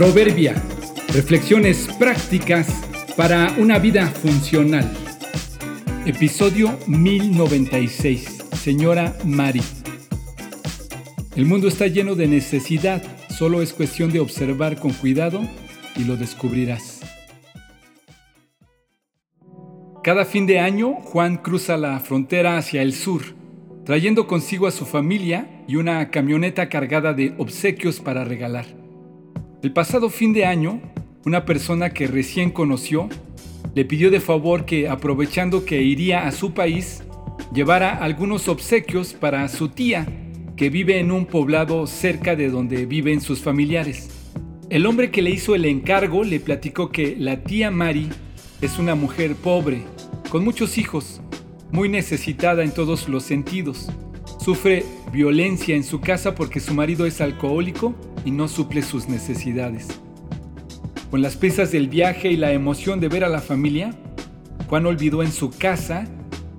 Proverbia. Reflexiones prácticas para una vida funcional. Episodio 1096. Señora Mari. El mundo está lleno de necesidad, solo es cuestión de observar con cuidado y lo descubrirás. Cada fin de año, Juan cruza la frontera hacia el sur, trayendo consigo a su familia y una camioneta cargada de obsequios para regalar. El pasado fin de año, una persona que recién conoció le pidió de favor que, aprovechando que iría a su país, llevara algunos obsequios para su tía, que vive en un poblado cerca de donde viven sus familiares. El hombre que le hizo el encargo le platicó que la tía Mari es una mujer pobre, con muchos hijos, muy necesitada en todos los sentidos. Sufre violencia en su casa porque su marido es alcohólico y no suple sus necesidades. Con las prisas del viaje y la emoción de ver a la familia, Juan olvidó en su casa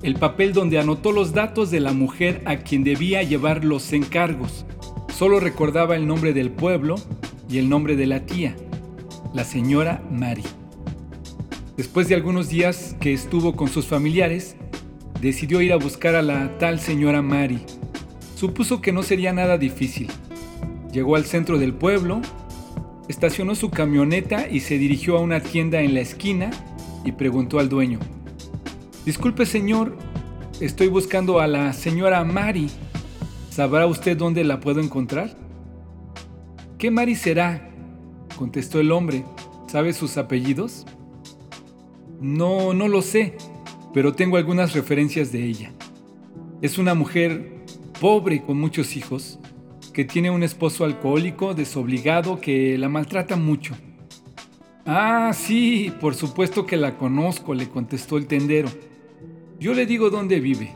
el papel donde anotó los datos de la mujer a quien debía llevar los encargos. Solo recordaba el nombre del pueblo y el nombre de la tía, la señora Mari. Después de algunos días que estuvo con sus familiares, decidió ir a buscar a la tal señora Mari. Supuso que no sería nada difícil. Llegó al centro del pueblo, estacionó su camioneta y se dirigió a una tienda en la esquina y preguntó al dueño, Disculpe señor, estoy buscando a la señora Mari. ¿Sabrá usted dónde la puedo encontrar? ¿Qué Mari será? contestó el hombre. ¿Sabe sus apellidos? No, no lo sé, pero tengo algunas referencias de ella. Es una mujer pobre con muchos hijos que tiene un esposo alcohólico desobligado que la maltrata mucho. Ah, sí, por supuesto que la conozco, le contestó el tendero. Yo le digo dónde vive.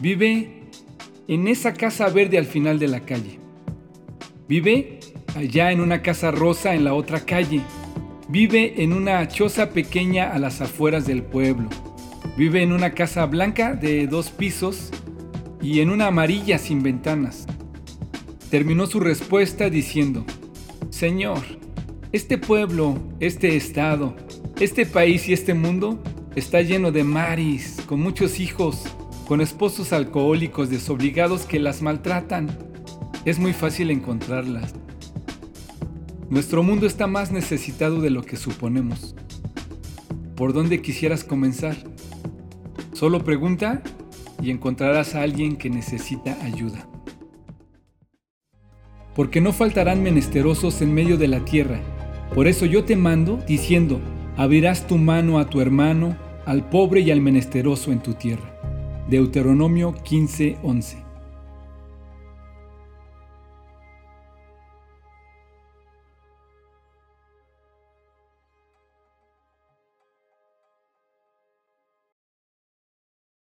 Vive en esa casa verde al final de la calle. Vive allá en una casa rosa en la otra calle. Vive en una choza pequeña a las afueras del pueblo. Vive en una casa blanca de dos pisos y en una amarilla sin ventanas terminó su respuesta diciendo, Señor, este pueblo, este estado, este país y este mundo está lleno de maris, con muchos hijos, con esposos alcohólicos desobligados que las maltratan. Es muy fácil encontrarlas. Nuestro mundo está más necesitado de lo que suponemos. ¿Por dónde quisieras comenzar? Solo pregunta y encontrarás a alguien que necesita ayuda porque no faltarán menesterosos en medio de la tierra. Por eso yo te mando, diciendo, abrirás tu mano a tu hermano, al pobre y al menesteroso en tu tierra. Deuteronomio 15:11